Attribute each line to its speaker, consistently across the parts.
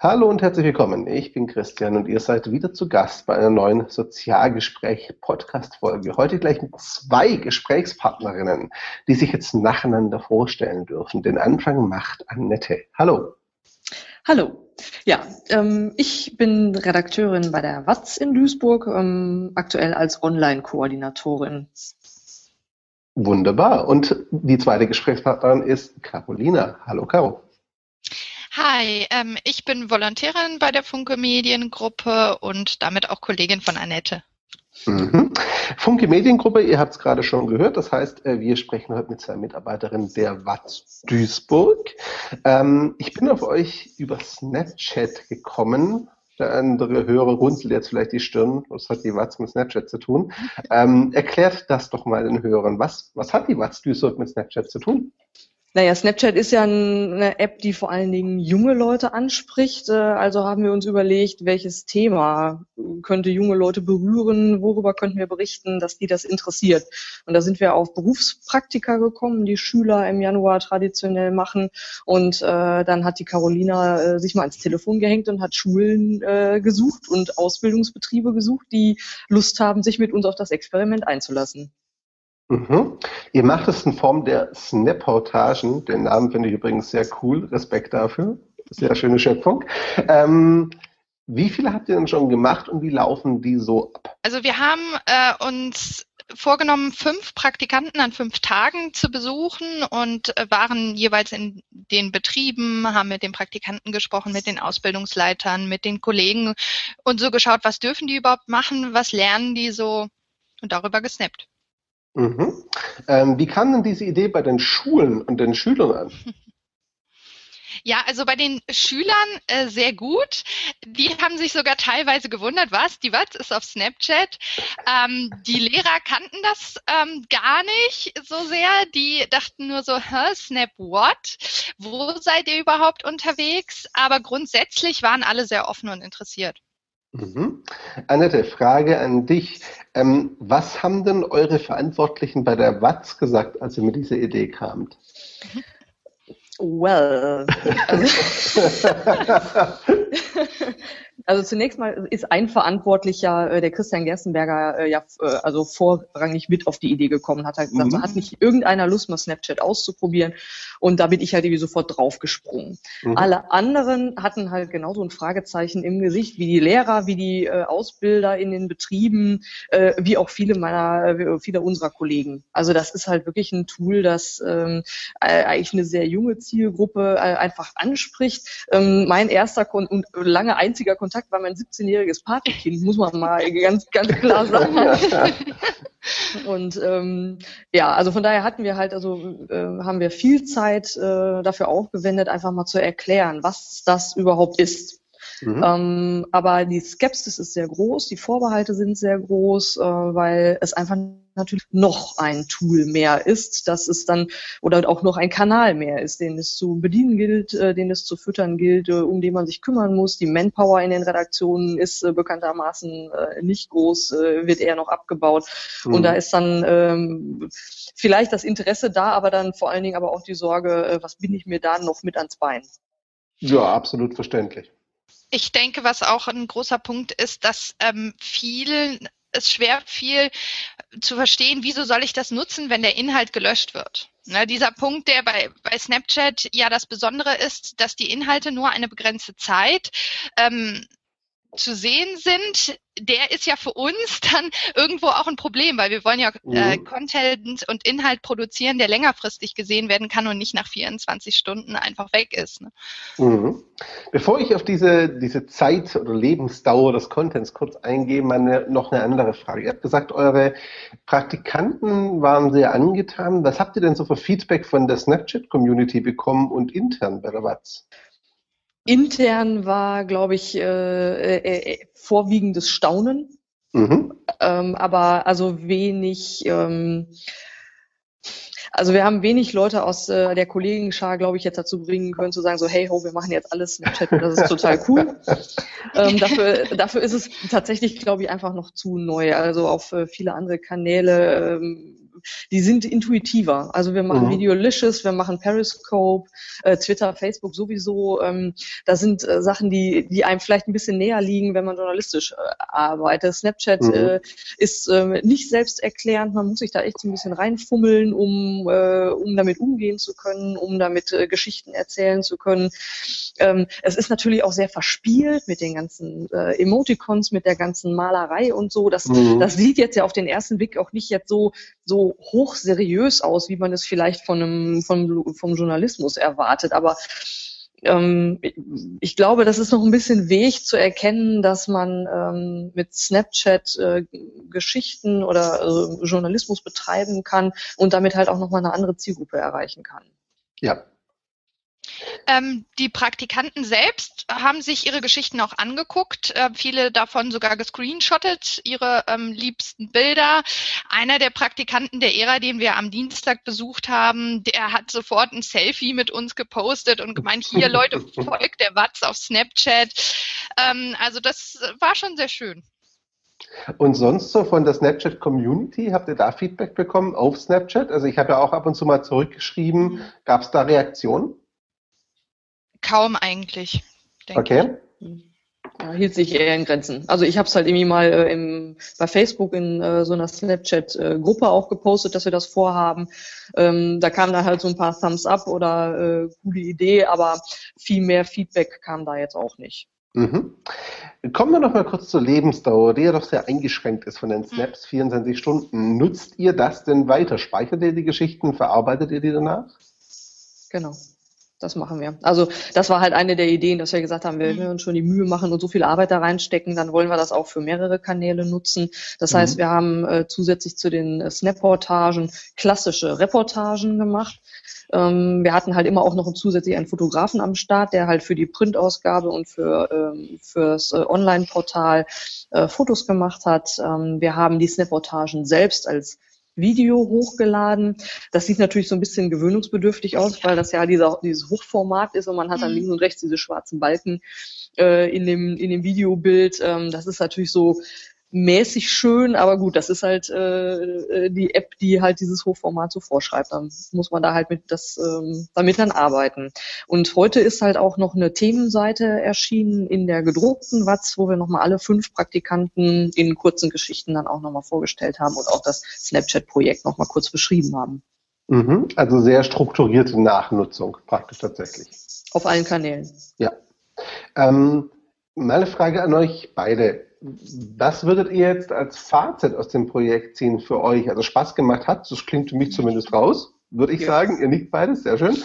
Speaker 1: Hallo und herzlich willkommen. Ich bin Christian und ihr seid wieder zu Gast bei einer neuen Sozialgespräch-Podcast-Folge. Heute gleich mit zwei Gesprächspartnerinnen, die sich jetzt nacheinander vorstellen dürfen. Den Anfang macht Annette. Hallo.
Speaker 2: Hallo. Ja, ähm, ich bin Redakteurin bei der WATZ in Duisburg, ähm, aktuell als Online-Koordinatorin.
Speaker 1: Wunderbar. Und die zweite Gesprächspartnerin ist Carolina. Hallo, Caro.
Speaker 3: Hi, ähm, ich bin Volontärin bei der Funke Mediengruppe und damit auch Kollegin von Annette.
Speaker 1: Mhm. Funke Mediengruppe, ihr habt es gerade schon gehört, das heißt, äh, wir sprechen heute mit zwei Mitarbeiterinnen der WATS Duisburg. Ähm, ich bin auf euch über Snapchat gekommen. Der andere Hörer runzelt jetzt vielleicht die Stirn. Was hat die WATS mit Snapchat zu tun? Ähm, erklärt das doch mal den Hörern. Was, was hat die WATS Duisburg mit Snapchat zu tun?
Speaker 2: Naja, Snapchat ist ja eine App, die vor allen Dingen junge Leute anspricht. Äh, also haben wir uns überlegt, welches Thema könnte junge Leute berühren, worüber könnten wir berichten, dass die das interessiert. Und da sind wir auf Berufspraktika gekommen, die Schüler im Januar traditionell machen. Und äh, dann hat die Carolina äh, sich mal ans Telefon gehängt und hat Schulen äh, gesucht und Ausbildungsbetriebe gesucht, die Lust haben, sich mit uns auf das Experiment einzulassen.
Speaker 1: Mhm. Ihr macht es in Form der Snap-Portagen. Den Namen finde ich übrigens sehr cool. Respekt dafür. Sehr schöne Schöpfung. Ähm, wie viele habt ihr denn schon gemacht und wie laufen die so ab?
Speaker 3: Also wir haben äh, uns vorgenommen, fünf Praktikanten an fünf Tagen zu besuchen und äh, waren jeweils in den Betrieben, haben mit den Praktikanten gesprochen, mit den Ausbildungsleitern, mit den Kollegen und so geschaut, was dürfen die überhaupt machen, was lernen die so und darüber gesnappt.
Speaker 1: Mhm. Ähm, wie kam denn diese Idee bei den Schulen und den Schülern an?
Speaker 3: Ja, also bei den Schülern äh, sehr gut. Die haben sich sogar teilweise gewundert, was, die was ist auf Snapchat. Ähm, die Lehrer kannten das ähm, gar nicht so sehr. Die dachten nur so, Hä, Snap what? Wo seid ihr überhaupt unterwegs? Aber grundsätzlich waren alle sehr offen und interessiert.
Speaker 1: Mhm. Annette, Frage an dich. Ähm, was haben denn eure Verantwortlichen bei der WATS gesagt, als ihr mit dieser Idee kamt?
Speaker 2: Well. Also zunächst mal ist ein Verantwortlicher, äh, der Christian Gerstenberger, äh, ja äh, also vorrangig mit auf die Idee gekommen, hat halt gesagt, mhm. hat nicht irgendeiner Lust, mal Snapchat auszuprobieren. Und da bin ich halt irgendwie sofort draufgesprungen. Mhm. Alle anderen hatten halt genauso ein Fragezeichen im Gesicht, wie die Lehrer, wie die äh, Ausbilder in den Betrieben, äh, wie auch viele meiner, äh, viele unserer Kollegen. Also das ist halt wirklich ein Tool, das ähm, äh, eigentlich eine sehr junge Zielgruppe äh, einfach anspricht. Ähm, mein erster Kon und lange einziger Kontakt Kontakt war mein 17-jähriges Patenkind, muss man mal ganz, ganz klar sagen. Und ähm, ja, also von daher hatten wir halt, also äh, haben wir viel Zeit äh, dafür aufgewendet, einfach mal zu erklären, was das überhaupt ist. Mhm. Ähm, aber die Skepsis ist sehr groß, die Vorbehalte sind sehr groß, äh, weil es einfach natürlich noch ein Tool mehr ist, dass es dann oder auch noch ein Kanal mehr ist, den es zu bedienen gilt, äh, den es zu füttern gilt, äh, um den man sich kümmern muss. Die Manpower in den Redaktionen ist äh, bekanntermaßen äh, nicht groß, äh, wird eher noch abgebaut. Mhm. Und da ist dann ähm, vielleicht das Interesse da, aber dann vor allen Dingen aber auch die Sorge, äh, was bin ich mir da noch mit ans Bein?
Speaker 1: Ja, absolut verständlich.
Speaker 3: Ich denke, was auch ein großer Punkt ist, dass ähm, viel es schwer viel zu verstehen, wieso soll ich das nutzen, wenn der Inhalt gelöscht wird. Ne, dieser Punkt, der bei, bei Snapchat ja das Besondere ist, dass die Inhalte nur eine begrenzte Zeit ähm, zu sehen sind, der ist ja für uns dann irgendwo auch ein Problem, weil wir wollen ja äh, mhm. Content und Inhalt produzieren, der längerfristig gesehen werden kann und nicht nach 24 Stunden einfach weg ist. Ne?
Speaker 1: Mhm. Bevor ich auf diese, diese Zeit oder Lebensdauer des Contents kurz eingehe, meine, noch eine andere Frage. Ihr habt gesagt, eure Praktikanten waren sehr angetan. Was habt ihr denn so für Feedback von der Snapchat-Community bekommen und intern bei der WATS?
Speaker 2: Intern war, glaube ich, äh, äh, äh, vorwiegendes Staunen. Mhm. Ähm, aber also wenig, ähm, also wir haben wenig Leute aus äh, der Kollegenschar, glaube ich, jetzt dazu bringen können zu sagen, so hey ho, wir machen jetzt alles Snapchat und das ist total cool. ähm, dafür, dafür ist es tatsächlich, glaube ich, einfach noch zu neu. Also auf äh, viele andere Kanäle ähm, die sind intuitiver. Also wir machen mhm. Videolicious, wir machen Periscope, äh, Twitter, Facebook sowieso. Ähm, da sind äh, Sachen, die, die einem vielleicht ein bisschen näher liegen, wenn man journalistisch äh, arbeitet. Snapchat mhm. äh, ist äh, nicht selbsterklärend, man muss sich da echt so ein bisschen reinfummeln, um, äh, um damit umgehen zu können, um damit äh, Geschichten erzählen zu können. Ähm, es ist natürlich auch sehr verspielt mit den ganzen äh, Emoticons, mit der ganzen Malerei und so. Das, mhm. das sieht jetzt ja auf den ersten Blick auch nicht jetzt so, so hochseriös aus, wie man es vielleicht von einem, vom, vom Journalismus erwartet. Aber ähm, ich glaube, das ist noch ein bisschen Weg zu erkennen, dass man ähm, mit Snapchat äh, Geschichten oder äh, Journalismus betreiben kann und damit halt auch nochmal eine andere Zielgruppe erreichen kann.
Speaker 1: Ja,
Speaker 3: ähm, die Praktikanten selbst haben sich ihre Geschichten auch angeguckt, äh, viele davon sogar gescreenshottet, ihre ähm, liebsten Bilder. Einer der Praktikanten der ERA, den wir am Dienstag besucht haben, der hat sofort ein Selfie mit uns gepostet und gemeint, hier Leute, folgt der Watz auf Snapchat. Ähm, also das war schon sehr schön.
Speaker 1: Und sonst so von der Snapchat Community, habt ihr da Feedback bekommen auf Snapchat? Also ich habe ja auch ab und zu mal zurückgeschrieben. Gab es da Reaktionen?
Speaker 3: Kaum eigentlich.
Speaker 1: Okay.
Speaker 2: Ja, hielt sich eher in Grenzen. Also ich habe es halt irgendwie mal äh, im, bei Facebook in äh, so einer Snapchat-Gruppe äh, auch gepostet, dass wir das vorhaben. Ähm, da kam dann halt so ein paar Thumbs up oder äh, gute Idee, aber viel mehr Feedback kam da jetzt auch nicht.
Speaker 1: Mhm. Kommen wir noch mal kurz zur Lebensdauer, die ja doch sehr eingeschränkt ist von den Snaps, 24 Stunden. Nutzt ihr das denn weiter? Speichert ihr die Geschichten? Verarbeitet ihr die danach?
Speaker 2: Genau das machen wir. Also das war halt eine der Ideen, dass wir gesagt haben, wir mhm. uns schon die Mühe machen und so viel Arbeit da reinstecken, dann wollen wir das auch für mehrere Kanäle nutzen. Das mhm. heißt, wir haben äh, zusätzlich zu den äh, Snap-Portagen klassische Reportagen gemacht. Ähm, wir hatten halt immer auch noch zusätzlich einen Fotografen am Start, der halt für die Printausgabe und für ähm, fürs äh, Online-Portal äh, Fotos gemacht hat. Ähm, wir haben die Snap-Portagen selbst als Video hochgeladen. Das sieht natürlich so ein bisschen gewöhnungsbedürftig aus, weil das ja dieser, dieses Hochformat ist und man hat dann mhm. links und rechts diese schwarzen Balken äh, in, dem, in dem Videobild. Ähm, das ist natürlich so mäßig schön, aber gut, das ist halt äh, die App, die halt dieses Hochformat so vorschreibt. Dann muss man da halt mit das ähm, damit dann arbeiten. Und heute ist halt auch noch eine Themenseite erschienen in der gedruckten Watz, wo wir nochmal alle fünf Praktikanten in kurzen Geschichten dann auch nochmal vorgestellt haben und auch das Snapchat-Projekt nochmal kurz beschrieben haben.
Speaker 1: Mhm, also sehr strukturierte Nachnutzung praktisch tatsächlich.
Speaker 2: Auf allen Kanälen.
Speaker 1: Ja. Ähm, meine Frage an euch beide was würdet ihr jetzt als Fazit aus dem Projekt ziehen für euch? Also Spaß gemacht hat, das klingt für mich zumindest raus, würde ich ja. sagen. Ihr nickt beides, sehr schön.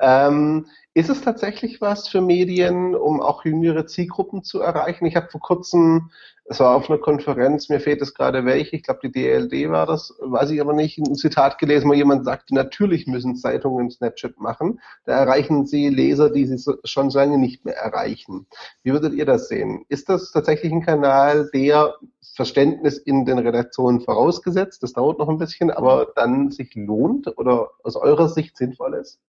Speaker 1: Ähm, ist es tatsächlich was für Medien, um auch jüngere Zielgruppen zu erreichen? Ich habe vor kurzem es war auf einer Konferenz, mir fehlt es gerade welche, ich glaube die DLD war das, weiß ich aber nicht, ein Zitat gelesen, wo jemand sagte, natürlich müssen Zeitungen Snapchat machen, da erreichen sie Leser, die sie schon lange nicht mehr erreichen. Wie würdet ihr das sehen? Ist das tatsächlich ein Kanal, der Verständnis in den Redaktionen vorausgesetzt, das dauert noch ein bisschen, aber dann sich lohnt oder aus eurer Sicht sinnvoll ist?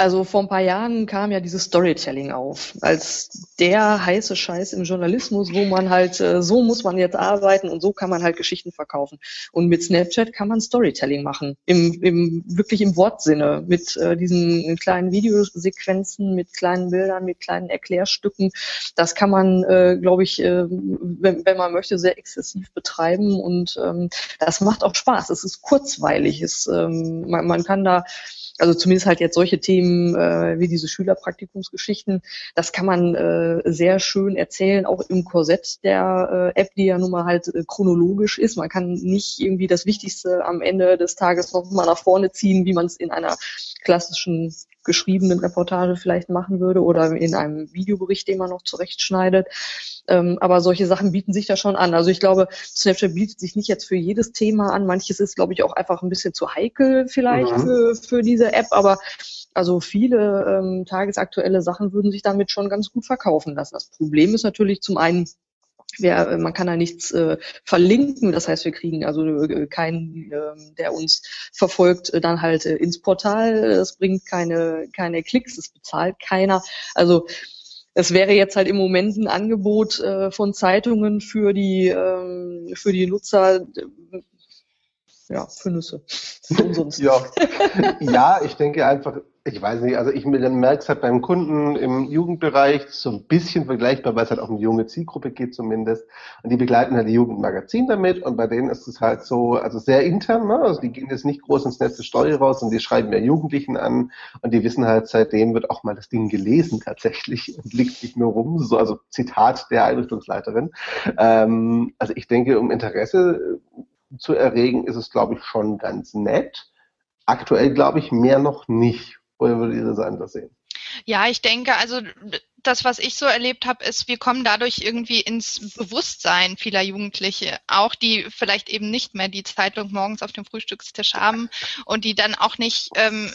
Speaker 2: Also vor ein paar Jahren kam ja dieses Storytelling auf, als der heiße Scheiß im Journalismus, wo man halt, äh, so muss man jetzt arbeiten und so kann man halt Geschichten verkaufen. Und mit Snapchat kann man Storytelling machen, im, im wirklich im Wortsinne, mit äh, diesen kleinen Videosequenzen, mit kleinen Bildern, mit kleinen Erklärstücken. Das kann man, äh, glaube ich, äh, wenn, wenn man möchte, sehr exzessiv betreiben und ähm, das macht auch Spaß. Es ist kurzweilig, es, ähm, man, man kann da also zumindest halt jetzt solche Themen äh, wie diese Schülerpraktikumsgeschichten, das kann man äh, sehr schön erzählen, auch im Korsett der äh, App, die ja nun mal halt äh, chronologisch ist. Man kann nicht irgendwie das Wichtigste am Ende des Tages noch mal nach vorne ziehen, wie man es in einer klassischen geschriebenen Reportage vielleicht machen würde oder in einem Videobericht, den man noch zurechtschneidet. Ähm, aber solche Sachen bieten sich da schon an. Also ich glaube, Snapchat bietet sich nicht jetzt für jedes Thema an. Manches ist, glaube ich, auch einfach ein bisschen zu heikel vielleicht mhm. für, für diese App, aber also viele ähm, tagesaktuelle Sachen würden sich damit schon ganz gut verkaufen lassen. Das Problem ist natürlich zum einen, wir, man kann da nichts äh, verlinken, das heißt, wir kriegen also äh, keinen, äh, der uns verfolgt, äh, dann halt äh, ins Portal. Es bringt keine, keine Klicks, es bezahlt keiner. Also es wäre jetzt halt im Moment ein Angebot äh, von Zeitungen für die, ähm, für die Nutzer, ja, für Nüsse.
Speaker 1: ja. ja, ich denke einfach, ich weiß nicht, also ich merke es halt beim Kunden im Jugendbereich so ein bisschen vergleichbar, weil es halt auch um eine junge Zielgruppe geht zumindest. Und die begleiten halt die Jugendmagazin damit und bei denen ist es halt so, also sehr intern, ne? also die gehen jetzt nicht groß ins Netz der Story raus und die schreiben ja Jugendlichen an und die wissen halt, seitdem wird auch mal das Ding gelesen tatsächlich und liegt nicht nur rum, so, also Zitat der Einrichtungsleiterin. Ähm, also ich denke, um Interesse zu erregen, ist es, glaube ich, schon ganz nett. Aktuell glaube ich mehr noch nicht. Oder würdet ihr das anders sehen?
Speaker 3: Ja, ich denke, also das, was ich so erlebt habe, ist, wir kommen dadurch irgendwie ins Bewusstsein vieler Jugendliche, auch die vielleicht eben nicht mehr die Zeitung morgens auf dem Frühstückstisch haben und die dann auch nicht ähm,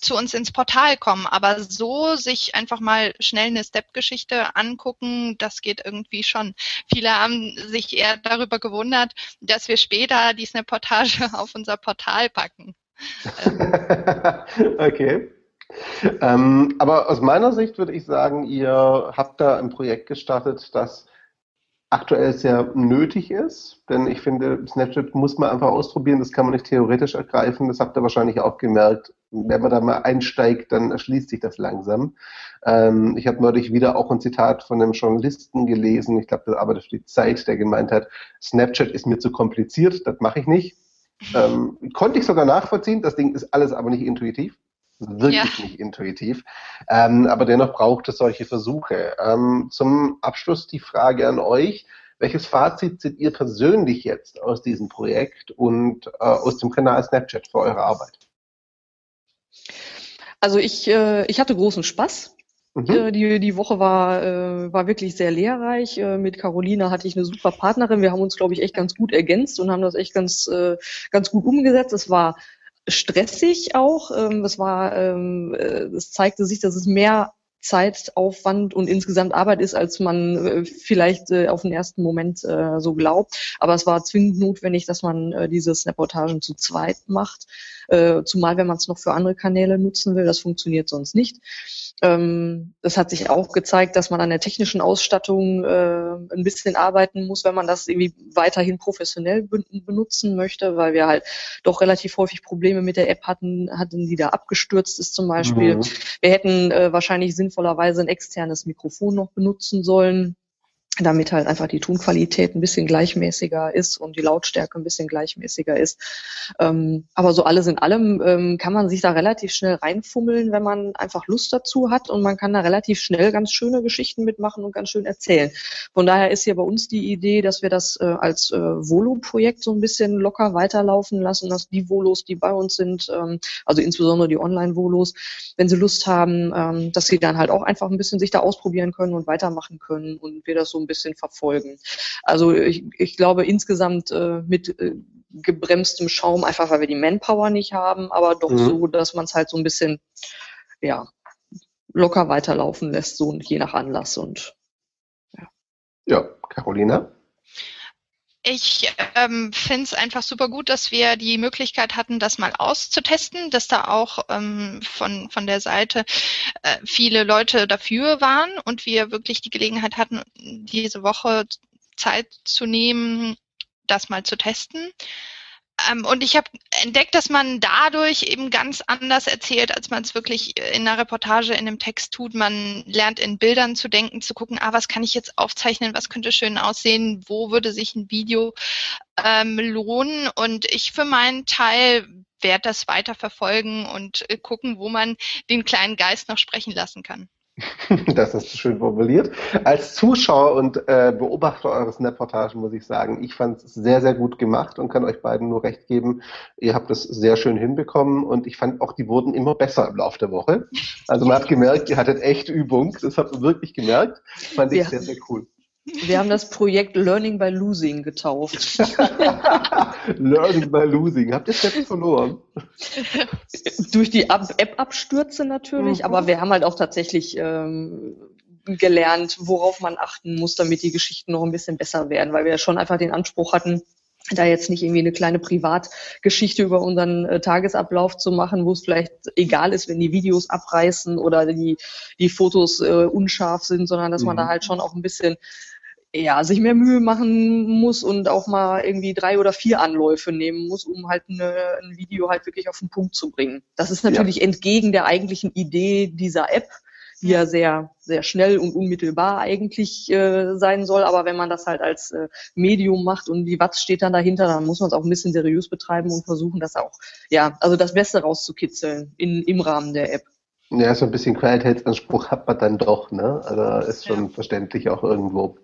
Speaker 3: zu uns ins Portal kommen. Aber so sich einfach mal schnell eine Step-Geschichte angucken, das geht irgendwie schon. Viele haben sich eher darüber gewundert, dass wir später die Snap-Portage auf unser Portal packen.
Speaker 1: okay. Ähm, aber aus meiner Sicht würde ich sagen, ihr habt da ein Projekt gestartet, das aktuell sehr nötig ist, denn ich finde, Snapchat muss man einfach ausprobieren, das kann man nicht theoretisch ergreifen, das habt ihr wahrscheinlich auch gemerkt. Wenn man da mal einsteigt, dann erschließt sich das langsam. Ähm, ich habe neulich wieder auch ein Zitat von einem Journalisten gelesen, ich glaube, das arbeitet für die Zeit, der gemeint hat, Snapchat ist mir zu kompliziert, das mache ich nicht. Ähm, konnte ich sogar nachvollziehen, das Ding ist alles aber nicht intuitiv wirklich ja. nicht intuitiv. Ähm, aber dennoch braucht es solche Versuche. Ähm, zum Abschluss die Frage an euch. Welches Fazit zieht ihr persönlich jetzt aus diesem Projekt und äh, aus dem Kanal Snapchat für eure Arbeit?
Speaker 2: Also ich, äh, ich hatte großen Spaß. Mhm. Äh, die, die Woche war, äh, war wirklich sehr lehrreich. Äh, mit Carolina hatte ich eine super Partnerin. Wir haben uns, glaube ich, echt ganz gut ergänzt und haben das echt ganz, äh, ganz gut umgesetzt. Es war stressig auch. Ähm, es war, ähm, äh, es zeigte sich, dass es mehr Zeitaufwand und insgesamt Arbeit ist, als man äh, vielleicht äh, auf den ersten Moment äh, so glaubt. Aber es war zwingend notwendig, dass man äh, diese Snap-Reportagen zu zweit macht. Äh, zumal, wenn man es noch für andere Kanäle nutzen will, das funktioniert sonst nicht. Ähm, das hat sich auch gezeigt, dass man an der technischen Ausstattung äh, ein bisschen arbeiten muss, wenn man das irgendwie weiterhin professionell benutzen möchte, weil wir halt doch relativ häufig Probleme mit der App hatten, hatten, die da abgestürzt ist zum Beispiel. Mhm. Wir hätten äh, wahrscheinlich sinnvollerweise ein externes Mikrofon noch benutzen sollen damit halt einfach die Tonqualität ein bisschen gleichmäßiger ist und die Lautstärke ein bisschen gleichmäßiger ist. Ähm, aber so alles in allem ähm, kann man sich da relativ schnell reinfummeln, wenn man einfach Lust dazu hat und man kann da relativ schnell ganz schöne Geschichten mitmachen und ganz schön erzählen. Von daher ist hier bei uns die Idee, dass wir das äh, als äh, Volo-Projekt so ein bisschen locker weiterlaufen lassen, dass die Volos, die bei uns sind, ähm, also insbesondere die Online-Volos, wenn sie Lust haben, ähm, dass sie dann halt auch einfach ein bisschen sich da ausprobieren können und weitermachen können und wir das so ein bisschen verfolgen. Also ich, ich glaube insgesamt äh, mit äh, gebremstem Schaum, einfach weil wir die Manpower nicht haben, aber doch mhm. so, dass man es halt so ein bisschen ja, locker weiterlaufen lässt, so je nach Anlass und
Speaker 1: ja. Ja, Carolina?
Speaker 3: Ich ähm, finde es einfach super gut, dass wir die Möglichkeit hatten, das mal auszutesten, dass da auch ähm, von, von der Seite äh, viele Leute dafür waren und wir wirklich die Gelegenheit hatten, diese Woche Zeit zu nehmen, das mal zu testen. Ähm, und ich habe entdeckt, dass man dadurch eben ganz anders erzählt, als man es wirklich in einer Reportage, in einem Text tut. Man lernt in Bildern zu denken, zu gucken, ah, was kann ich jetzt aufzeichnen, was könnte schön aussehen, wo würde sich ein Video ähm, lohnen. Und ich für meinen Teil werde das weiter verfolgen und äh, gucken, wo man den kleinen Geist noch sprechen lassen kann.
Speaker 1: Das ist schön formuliert. Als Zuschauer und äh, Beobachter eures Reportagen muss ich sagen, ich fand es sehr, sehr gut gemacht und kann euch beiden nur recht geben. Ihr habt es sehr schön hinbekommen und ich fand auch, die wurden immer besser im Laufe der Woche. Also man hat gemerkt, ihr hattet echt Übung. Das habt ihr wirklich gemerkt. Fand ich ja. sehr, sehr cool.
Speaker 2: Wir haben das Projekt Learning by Losing getauft.
Speaker 1: Learning by Losing. Habt ihr Steps verloren?
Speaker 2: Durch die App-Abstürze natürlich, mhm. aber wir haben halt auch tatsächlich ähm, gelernt, worauf man achten muss, damit die Geschichten noch ein bisschen besser werden, weil wir ja schon einfach den Anspruch hatten, da jetzt nicht irgendwie eine kleine Privatgeschichte über unseren äh, Tagesablauf zu machen, wo es vielleicht egal ist, wenn die Videos abreißen oder die, die Fotos äh, unscharf sind, sondern dass mhm. man da halt schon auch ein bisschen ja, sich mehr Mühe machen muss und auch mal irgendwie drei oder vier Anläufe nehmen muss, um halt eine, ein Video halt wirklich auf den Punkt zu bringen. Das ist natürlich ja. entgegen der eigentlichen Idee dieser App, die ja sehr, sehr schnell und unmittelbar eigentlich äh, sein soll. Aber wenn man das halt als äh, Medium macht und die Watts steht dann dahinter, dann muss man es auch ein bisschen seriös betreiben und versuchen, das auch, ja, also das Beste rauszukitzeln in, im Rahmen der App.
Speaker 1: Ja, so ein bisschen Qualitätsanspruch hat man dann doch, ne? Also ist schon ja. verständlich auch irgendwo.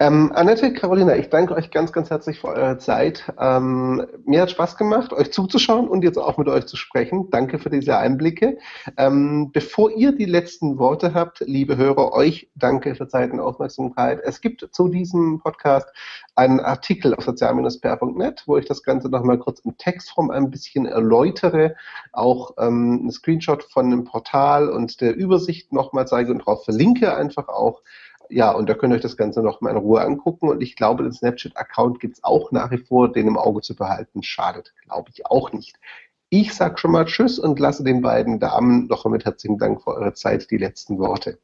Speaker 1: Ähm, Annette, Carolina, ich danke euch ganz, ganz herzlich für eure Zeit. Ähm, mir hat Spaß gemacht, euch zuzuschauen und jetzt auch mit euch zu sprechen. Danke für diese Einblicke. Ähm, bevor ihr die letzten Worte habt, liebe Hörer, euch danke für Zeit und Aufmerksamkeit. Es gibt zu diesem Podcast einen Artikel auf sozial-pr.net, wo ich das Ganze nochmal kurz in Textform ein bisschen erläutere, auch ähm, einen Screenshot von dem Portal und der Übersicht nochmal zeige und darauf verlinke einfach auch ja, und da könnt ihr euch das Ganze noch mal in Ruhe angucken. Und ich glaube, den Snapchat-Account gibt es auch nach wie vor, den im Auge zu behalten. Schadet, glaube ich, auch nicht. Ich sage schon mal Tschüss und lasse den beiden Damen noch mit herzlichen Dank für eure Zeit die letzten Worte.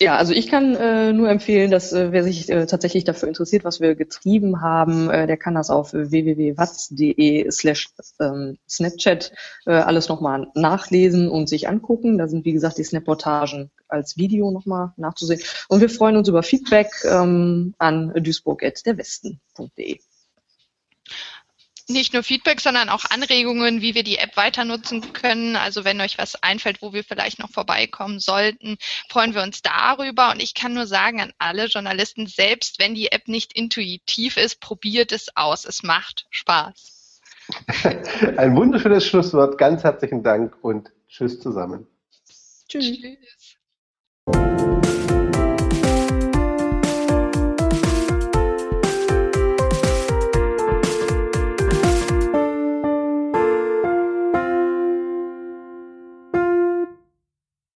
Speaker 2: Ja, also ich kann äh, nur empfehlen, dass äh, wer sich äh, tatsächlich dafür interessiert, was wir getrieben haben, äh, der kann das auf www.watz.de slash ähm, Snapchat äh, alles nochmal nachlesen und sich angucken. Da sind, wie gesagt, die Snap-Portagen als Video nochmal nachzusehen. Und wir freuen uns über Feedback ähm, an duisburg.derwesten.de
Speaker 3: nicht nur Feedback, sondern auch Anregungen, wie wir die App weiter nutzen können. Also wenn euch was einfällt, wo wir vielleicht noch vorbeikommen sollten, freuen wir uns darüber. Und ich kann nur sagen an alle Journalisten, selbst wenn die App nicht intuitiv ist, probiert es aus. Es macht Spaß.
Speaker 1: Ein wunderschönes Schlusswort. Ganz herzlichen Dank und tschüss zusammen.
Speaker 2: Tschüss. tschüss.